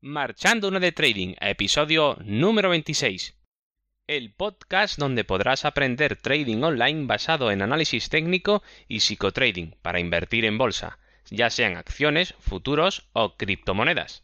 Marchando uno de Trading, episodio número 26. El podcast donde podrás aprender trading online basado en análisis técnico y psicotrading para invertir en bolsa, ya sean acciones, futuros o criptomonedas.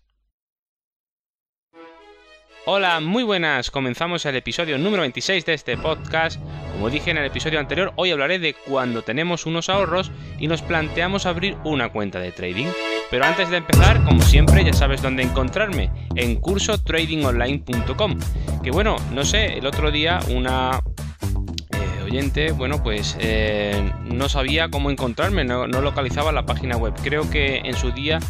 Hola, muy buenas. Comenzamos el episodio número 26 de este podcast. Como dije en el episodio anterior, hoy hablaré de cuando tenemos unos ahorros y nos planteamos abrir una cuenta de trading. Pero antes de empezar, como siempre, ya sabes dónde encontrarme, en cursotradingonline.com. Que bueno, no sé, el otro día una eh, oyente, bueno, pues eh, no sabía cómo encontrarme, no, localizaba la página web. Creo que en su día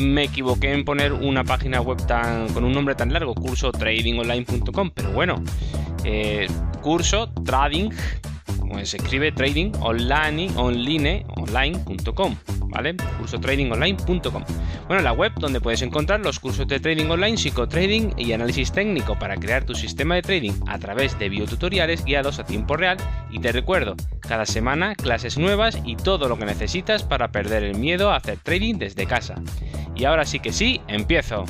me equivoqué en poner una página web tan con un nombre tan largo, cursotradingonline.com, pero bueno, eh, curso trading, pues se escribe trading online, online, online.com. ¿vale? Cursotradingonline.com. Bueno, la web donde puedes encontrar los cursos de trading online, psicotrading y análisis técnico para crear tu sistema de trading a través de biotutoriales guiados a tiempo real. Y te recuerdo, cada semana clases nuevas y todo lo que necesitas para perder el miedo a hacer trading desde casa. Y ahora sí que sí, empiezo.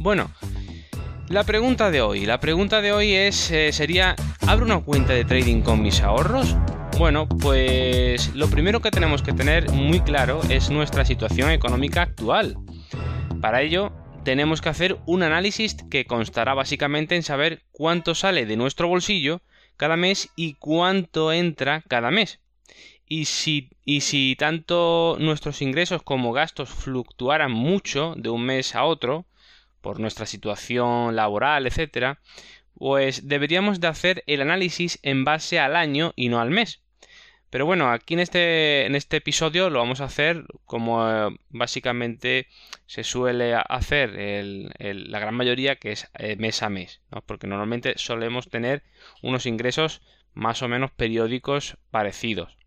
Bueno, la pregunta de hoy, la pregunta de hoy es, eh, sería, ¿abro una cuenta de trading con mis ahorros? Bueno, pues lo primero que tenemos que tener muy claro es nuestra situación económica actual. Para ello, tenemos que hacer un análisis que constará básicamente en saber cuánto sale de nuestro bolsillo cada mes y cuánto entra cada mes. Y si, y si tanto nuestros ingresos como gastos fluctuaran mucho de un mes a otro, por nuestra situación laboral, etcétera, pues deberíamos de hacer el análisis en base al año y no al mes. Pero bueno, aquí en este, en este episodio lo vamos a hacer como eh, básicamente se suele hacer la gran mayoría, que es eh, mes a mes, porque normalmente solemos tener unos ingresos más o menos periódicos parecidos.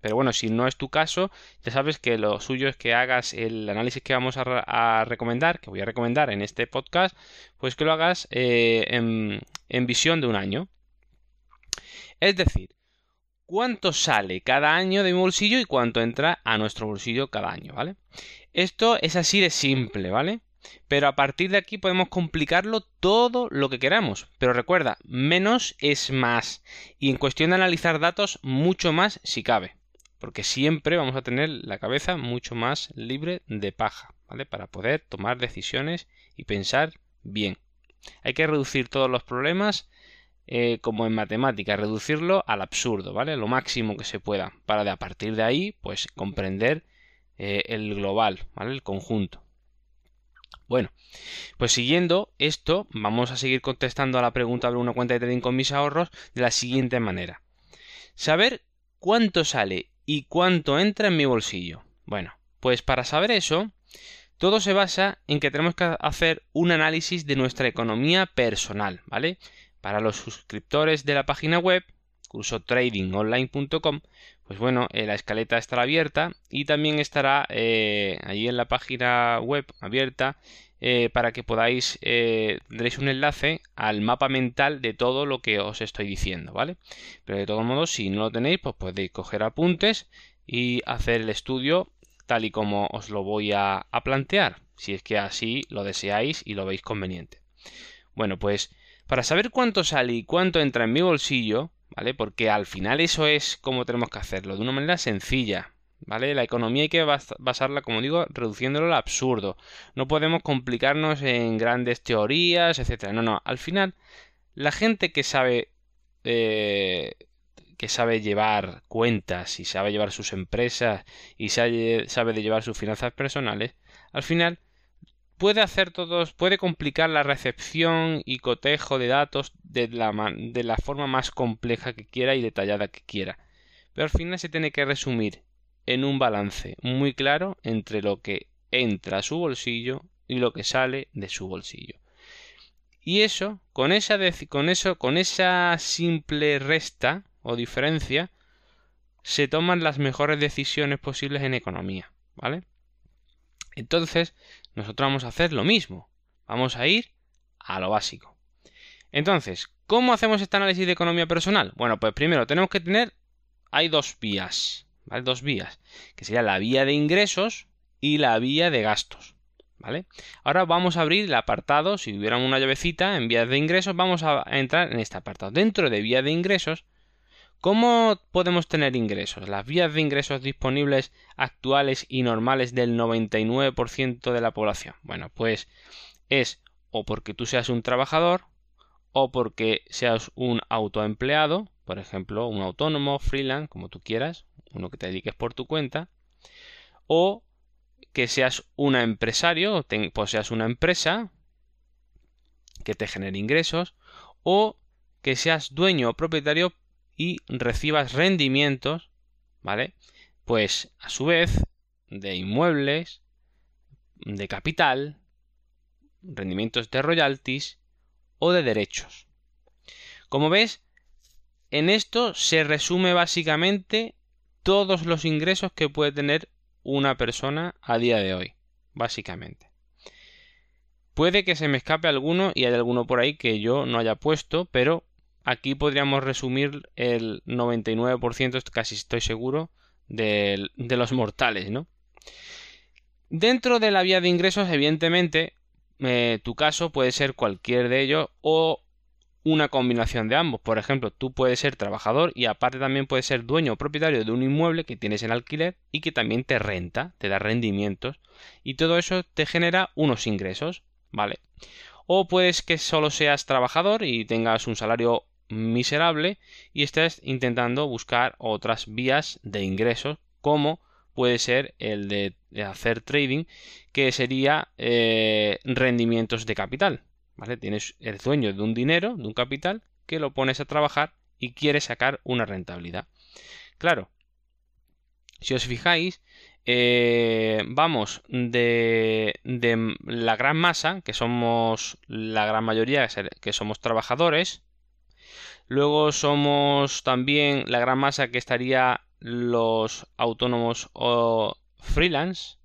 Pero bueno, si no es tu caso, ya sabes que lo suyo es que hagas el análisis que vamos a, recomendar, que voy a recomendar en este podcast, pues que lo hagas eh, en, en visión de un año. Es decir, cuánto sale cada año de mi bolsillo y cuánto entra a nuestro bolsillo cada año, ¿vale? Esto es así de simple, ¿vale? Pero a partir de aquí podemos complicarlo todo lo que queramos. Pero recuerda, menos es más. Y en cuestión de analizar datos, mucho más si cabe porque siempre vamos a tener la cabeza mucho más libre de paja, ¿vale? Para poder tomar decisiones y pensar bien. Hay que reducir todos los problemas eh, como en matemáticas, reducirlo al absurdo, ¿vale? Lo máximo que se pueda, para de a partir de ahí, pues comprender eh, el global, ¿vale? El conjunto. Bueno, pues siguiendo esto, vamos a seguir contestando a la pregunta de una cuenta de trading con mis ahorros de la siguiente manera. Saber cuánto sale ¿Y cuánto entra en mi bolsillo? Bueno, pues para saber eso, todo se basa en que tenemos que hacer un análisis de nuestra economía personal, ¿vale? Para los suscriptores de la página web, curso tradingonline.com, pues bueno, eh, la escaleta estará abierta y también estará eh, allí en la página web abierta eh, para que podáis, eh, tendréis un enlace al mapa mental de todo lo que os estoy diciendo, ¿vale? Pero de todos modos, si no lo tenéis, pues podéis coger apuntes y hacer el estudio tal y como os lo voy a, a plantear, si es que así lo deseáis y lo veis conveniente. Bueno, pues para saber cuánto sale y cuánto entra en mi bolsillo, ¿vale? Porque al final eso es como tenemos que hacerlo, de una manera sencilla, ¿Vale? La economía hay que basarla, como digo, reduciéndolo al absurdo. No podemos complicarnos en grandes teorías, etcétera. No, no. Al final, la gente que sabe eh, que sabe llevar cuentas y sabe llevar sus empresas y sabe, sabe de llevar sus finanzas personales, al final puede hacer todos, puede complicar la recepción y cotejo de datos de la, de la forma más compleja que quiera y detallada que quiera. Pero al final se tiene que resumir en un balance muy claro entre lo que entra a su bolsillo y lo que sale de su bolsillo. Y eso, con esa, con eso, con esa simple resta o diferencia, se toman las mejores decisiones posibles en economía, ¿vale? Entonces, nosotros vamos a hacer lo mismo. Vamos a ir a lo básico. Entonces, ¿cómo hacemos este análisis de economía personal? Bueno, pues primero tenemos que tener hay dos vías, ¿vale? Dos vías, que sería la vía de ingresos y la vía de gastos. ¿Vale? Ahora vamos a abrir el apartado, si hubiera una llavecita en vías de ingresos, vamos a entrar en este apartado. Dentro de vía de ingresos, ¿cómo podemos tener ingresos? Las vías de ingresos disponibles actuales y normales del 99% de la población. Bueno, pues es o porque tú seas un trabajador o porque seas un autoempleado, por ejemplo, un autónomo, freelance, como tú quieras, uno que te dediques por tu cuenta, o que seas un empresario, o poseas una empresa que te genere ingresos, o que seas dueño o propietario y recibas rendimientos, ¿vale? Pues a su vez de inmuebles, de capital, rendimientos de royalties o de derechos. Como ves, en esto se resume básicamente todos los ingresos que puede tener una persona a día de hoy, básicamente. Puede que se me escape alguno y hay alguno por ahí que yo no haya puesto, pero aquí podríamos resumir el 99%, casi estoy seguro, de, los mortales, ¿no? Dentro de la vía de ingresos, evidentemente, eh, tu caso puede ser cualquier de ellos o una combinación de ambos. Por ejemplo, tú puedes ser trabajador y aparte también puedes ser dueño o propietario de un inmueble que tienes en alquiler y que también te renta, te da rendimientos y todo eso te genera unos ingresos, ¿vale? O puedes que solo seas trabajador y tengas un salario miserable y estés intentando buscar otras vías de ingresos como puede ser el de hacer trading, que sería eh, rendimientos de capital. ¿vale? Tienes el dueño de un dinero, de un capital, que lo pones a trabajar y quieres sacar una rentabilidad. Claro, si os fijáis, eh, vamos de, de, la gran masa, que somos la gran mayoría, que somos trabajadores. Luego somos también la gran masa que estaría los autónomos o freelance.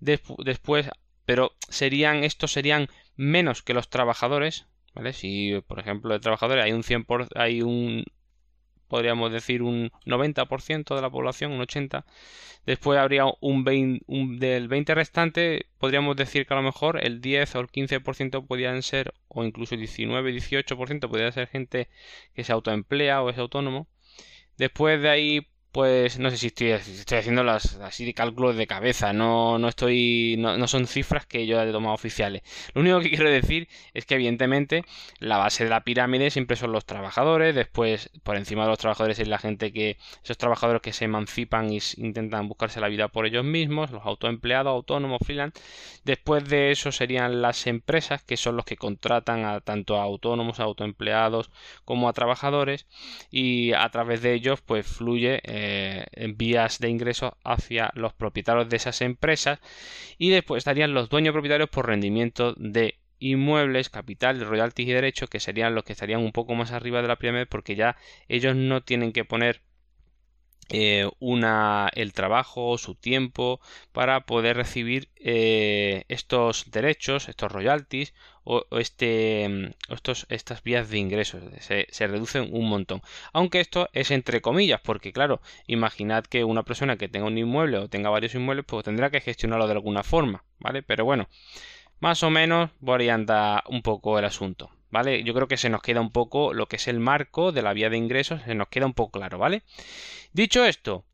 después, pero serían, estos serían menos que los trabajadores. ¿vale? Si, por ejemplo, de trabajadores hay un 100%, hay un, podríamos decir, un 90% de la población, un 80%. Después habría un, 20, del 20 restante, podríamos decir que a lo mejor el 10 o el 15% podrían ser, o incluso 19, 18% podría ser gente que se autoemplea o es autónomo. Después de ahí pues no sé si estoy, estoy haciendo las así de cálculos de cabeza, no, no estoy, no, son cifras que yo he tomado oficiales. Lo único que quiero decir es que evidentemente la base de la pirámide siempre son los trabajadores, después por encima de los trabajadores es la gente que, esos trabajadores que se emancipan y intentan buscarse la vida por ellos mismos, los autoempleados, autónomos, freelance. Después de eso serían las empresas que son los que contratan a tanto a autónomos, a autoempleados como a trabajadores y a través de ellos pues fluye eh, vías de ingresos hacia los propietarios de esas empresas y después estarían los dueños propietarios por rendimiento de inmuebles, capital, royalties y derechos que serían los que estarían un poco más arriba de la pirámide porque ya ellos no tienen que poner eh, una, el trabajo, su tiempo para poder recibir eh, estos derechos, estos royalties o, este, mm, estos, estas vías de ingresos. Se, se, reducen un montón. Aunque esto es entre comillas, porque claro, imaginad que una persona que tenga un inmueble o tenga varios inmuebles, pues tendrá que gestionarlo de alguna forma, ¿vale? Pero bueno, más o menos por ahí un poco el asunto. ¿Vale? Yo creo que se nos queda un poco lo que es el marco de la vía de ingresos, se nos queda un poco claro, ¿vale? Dicho esto,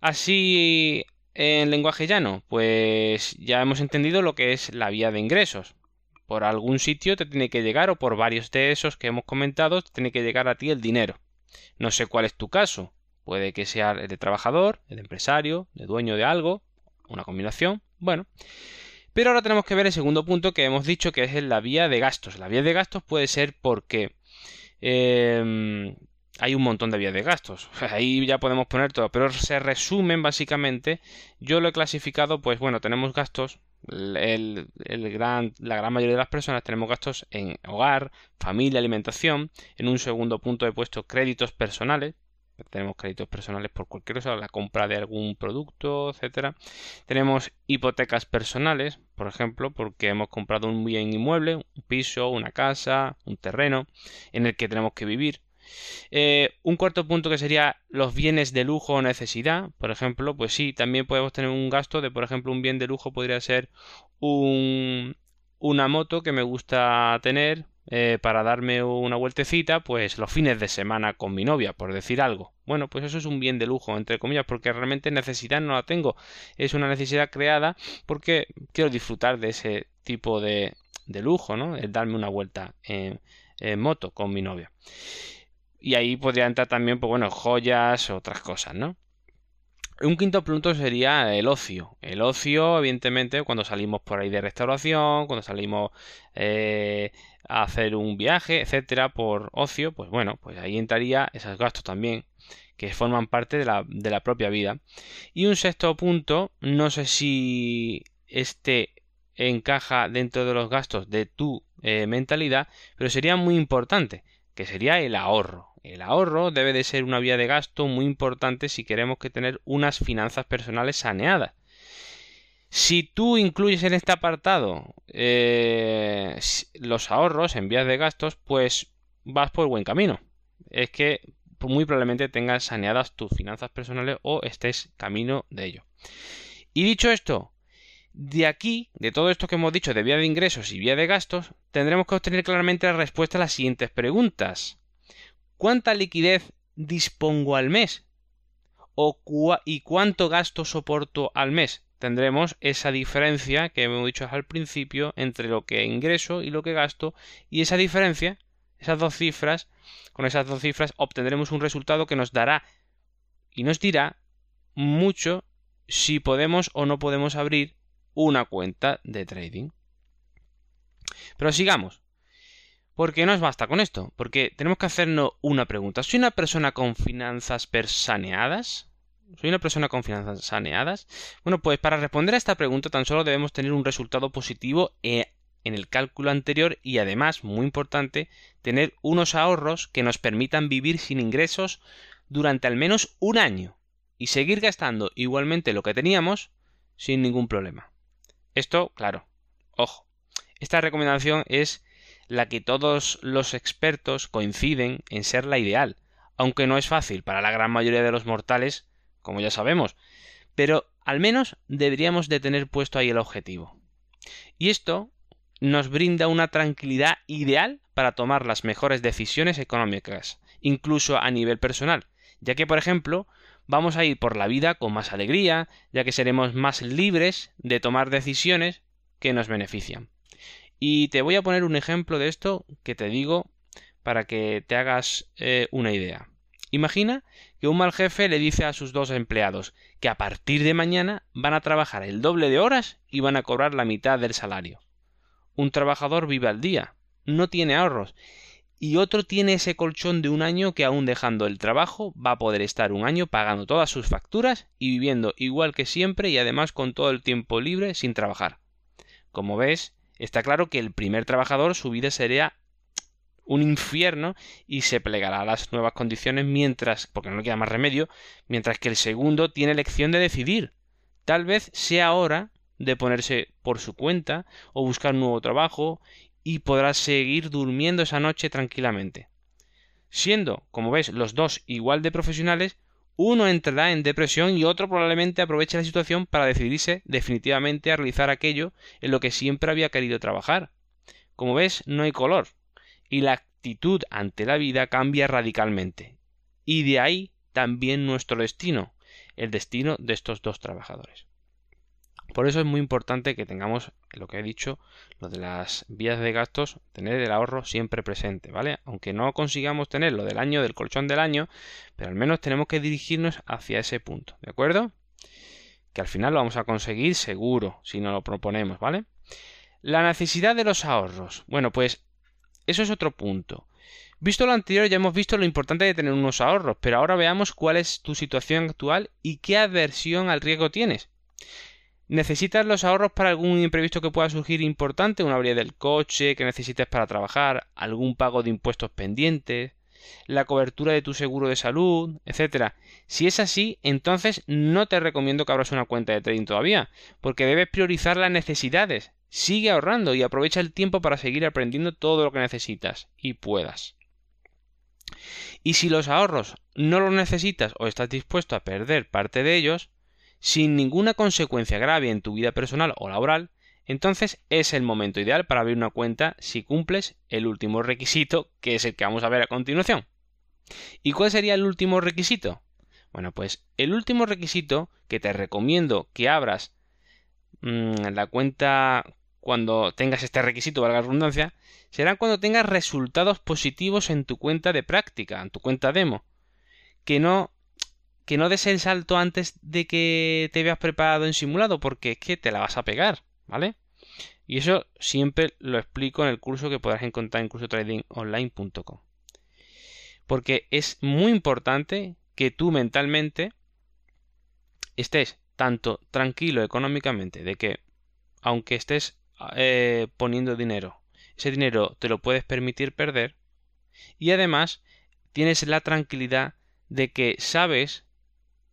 así en lenguaje llano, pues ya hemos entendido lo que es la vía de ingresos. Por algún sitio te tiene que llegar, o por varios de esos que hemos comentado, te tiene que llegar a ti el dinero. No sé cuál es tu caso. Puede que sea el de trabajador, el de empresario, de dueño de algo, una combinación. Bueno. Pero ahora tenemos que ver el segundo punto que hemos dicho que es la vía de gastos. La vía de gastos puede ser porque eh, hay un montón de vías de gastos. Ahí ya podemos poner todo, pero se resumen básicamente. Yo lo he clasificado, pues bueno, tenemos gastos. El, la gran mayoría de las personas tenemos gastos en hogar, familia, alimentación. En un segundo punto he puesto créditos personales. Tenemos créditos personales por cualquier cosa, la compra de algún producto, etcétera. Tenemos hipotecas personales, por ejemplo, porque hemos comprado un bien inmueble, un piso, una casa, un terreno, en el que tenemos que vivir Eh, un cuarto punto que sería los bienes de lujo o necesidad. Por ejemplo, pues sí, también podemos tener un gasto de, por ejemplo, un bien de lujo podría ser un, una moto que me gusta tener eh, para darme una vueltecita, pues los fines de semana con mi novia, por decir algo. Bueno, pues eso es un bien de lujo, entre comillas, porque realmente necesidad no la tengo. Es una necesidad creada porque quiero disfrutar de ese tipo de, lujo, ¿no? El darme una vuelta en, moto con mi novia. Y ahí podría entrar también, pues bueno, joyas, otras cosas, ¿no? Un quinto punto sería el ocio. El ocio, evidentemente, cuando salimos por ahí de restauración, cuando salimos eh, hacer un viaje, etcétera, por ocio, pues bueno, pues ahí entraría esos gastos también que forman parte de la, de la propia vida. Y un sexto punto, no sé si este encaja dentro de los gastos de tu eh, mentalidad, pero sería muy importante, que sería el ahorro. El ahorro debe de ser una vía de gasto muy importante si queremos que tener unas finanzas personales saneadas. Si tú incluyes en este apartado eh, los ahorros en vías de gastos, pues vas por buen camino. Es que muy probablemente tengas saneadas tus finanzas personales o estés camino de ello. Y dicho esto, de aquí, de todo esto que hemos dicho de vía de ingresos y vía de gastos, tendremos que obtener claramente la respuesta a las siguientes preguntas. ¿Cuánta liquidez dispongo al mes? ¿O ¿Y cuánto gasto soporto al mes? Tendremos esa diferencia que hemos dicho al principio entre lo que ingreso y lo que gasto y esa diferencia, esas dos cifras, con esas dos cifras obtendremos un resultado que nos dará y nos dirá mucho si podemos o no podemos abrir una cuenta de trading. Pero sigamos. Porque no nos basta con esto, porque tenemos que hacernos una pregunta. ¿Soy una persona con finanzas persaneadas? ¿Soy una persona con finanzas saneadas? Bueno, pues para responder a esta pregunta tan solo debemos tener un resultado positivo eh, en el cálculo anterior y además, muy importante, tener unos ahorros que nos permitan vivir sin ingresos durante al menos un año y seguir gastando igualmente lo que teníamos sin ningún problema. Esto, claro, ojo, esta recomendación es la que todos los expertos coinciden en ser la ideal, aunque no es fácil para la gran mayoría de los mortales, como ya sabemos, pero al menos deberíamos de tener puesto ahí el objetivo. Y esto nos brinda una tranquilidad ideal para tomar las mejores decisiones económicas, incluso a nivel personal, ya que, por ejemplo, vamos a ir por la vida con más alegría, ya que seremos más libres de tomar decisiones que nos benefician. Y te voy a poner un ejemplo de esto que te digo para que te hagas eh, una idea. Imagina que un mal jefe le dice a sus dos empleados que a partir de mañana van a trabajar el doble de horas y van a cobrar la mitad del salario. Un trabajador vive al día, no tiene ahorros, y otro tiene ese colchón de un año que aún dejando el trabajo va a poder estar un año pagando todas sus facturas y viviendo igual que siempre y además con todo el tiempo libre sin trabajar. Como ves, Está claro que el primer trabajador su vida sería un infierno y se plegará a las nuevas condiciones mientras, porque no le queda más remedio, mientras que el segundo tiene elección de decidir. Tal vez sea hora de ponerse por su cuenta o buscar un nuevo trabajo y podrá seguir durmiendo esa noche tranquilamente. Siendo, como ves, los dos igual de profesionales, uno entrará en depresión y otro probablemente aproveche la situación para decidirse definitivamente a realizar aquello en lo que siempre había querido trabajar. Como ves, no hay color, y la actitud ante la vida cambia radicalmente. Y de ahí también nuestro destino, el destino de estos dos trabajadores. Por eso es muy importante que tengamos lo que he dicho, lo de las vías de gastos, tener el ahorro siempre presente, ¿vale? Aunque no consigamos tener lo del año, del colchón del año, pero al menos tenemos que dirigirnos hacia ese punto, ¿de acuerdo? Que al final lo vamos a conseguir seguro, si nos lo proponemos, ¿vale? La necesidad de los ahorros. Bueno, pues eso es otro punto. Visto lo anterior, ya hemos visto lo importante de tener unos ahorros, pero ahora veamos cuál es tu situación actual y qué aversión al riesgo tienes. ¿Necesitas los ahorros para algún imprevisto que pueda surgir importante? Una avería del coche que necesites para trabajar, algún pago de impuestos pendientes, la cobertura de tu seguro de salud, etcétera. Si es así, entonces no te recomiendo que abras una cuenta de trading todavía, porque debes priorizar las necesidades. Sigue ahorrando y aprovecha el tiempo para seguir aprendiendo todo lo que necesitas y puedas. Y si los ahorros no los necesitas o estás dispuesto a perder parte de ellos, sin ninguna consecuencia grave en tu vida personal o laboral, entonces es el momento ideal para abrir una cuenta si cumples el último requisito, que es el que vamos a ver a continuación. ¿Y cuál sería el último requisito? Bueno, pues el último requisito que te recomiendo que abras mm, la cuenta cuando tengas este requisito, valga la redundancia, será cuando tengas resultados positivos en tu cuenta de práctica, en tu cuenta demo. Que no que no des el salto antes de que te veas preparado en simulado, porque es que te la vas a pegar, ¿vale? Y eso siempre lo explico en el curso que podrás encontrar en cursotradingonline.com. Porque es muy importante que tú mentalmente estés tanto tranquilo económicamente de que aunque estés eh, poniendo dinero, ese dinero te lo puedes permitir perder y además tienes la tranquilidad de que sabes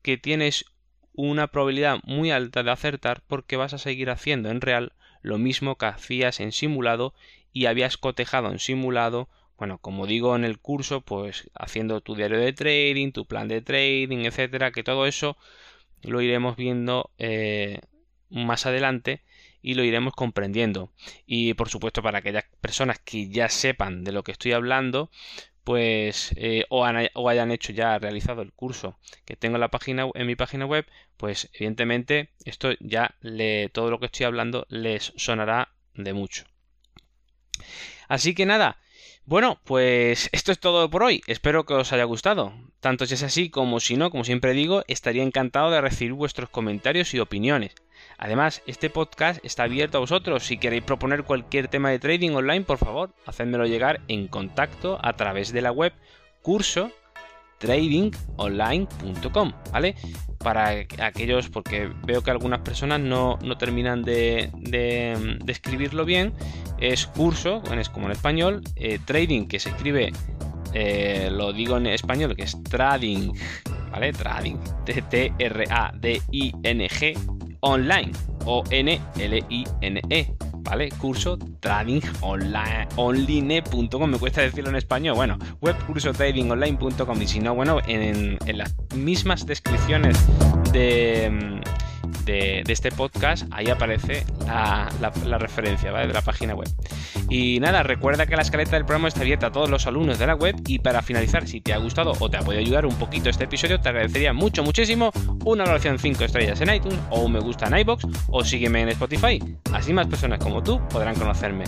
que tienes una probabilidad muy alta de acertar porque vas a seguir haciendo en real lo mismo que hacías en simulado y habías cotejado en simulado. Bueno, como digo en el curso, pues haciendo tu diario de trading, tu plan de trading, etcétera, que todo eso lo iremos viendo eh, más adelante y lo iremos comprendiendo. Y por supuesto, para aquellas personas que ya sepan de lo que estoy hablando, pues eh, o, hayan hecho ya realizado el curso que tengo en la página en mi página web, pues evidentemente esto ya le todo lo que estoy hablando les sonará de mucho. Así que nada, bueno, pues esto es todo por hoy. Espero que os haya gustado. Tanto si es así como si no, como siempre digo, estaría encantado de recibir vuestros comentarios y opiniones. Además, este podcast está abierto a vosotros. Si queréis proponer cualquier tema de trading online, por favor, hacedmelo llegar en contacto a través de la web curso tradingonline.com, ¿vale? Para aquellos, porque veo que algunas personas no, terminan de, de, escribirlo bien, es curso, es como en español, eh, trading, que se escribe, eh, lo digo en español, que es trading, ¿vale? Trading, T-R-A-D-I-N-G, online, O-N-L-I-N-E, ¿vale? Curso tradingonline.com, me cuesta decirlo en español, bueno, web curso tradingonline.com y si no, bueno, en, en las mismas descripciones de de, este podcast, ahí aparece la, referencia de la página web. Y nada, recuerda que la escaleta del programa está abierta a todos los alumnos de la web y para finalizar, si te ha gustado o te ha podido ayudar un poquito este episodio, te agradecería mucho, muchísimo una valoración 5 estrellas en iTunes o un me gusta en iBox o sígueme en Spotify. Así más personas como tú podrán conocerme.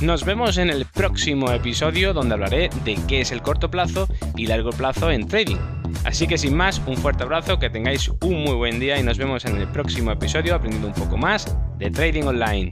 Nos vemos en el próximo episodio donde hablaré de qué es el corto plazo y largo plazo en trading. Así que sin más, un fuerte abrazo, que tengáis un muy buen día y nos vemos en el próximo episodio aprendiendo un poco más de trading online.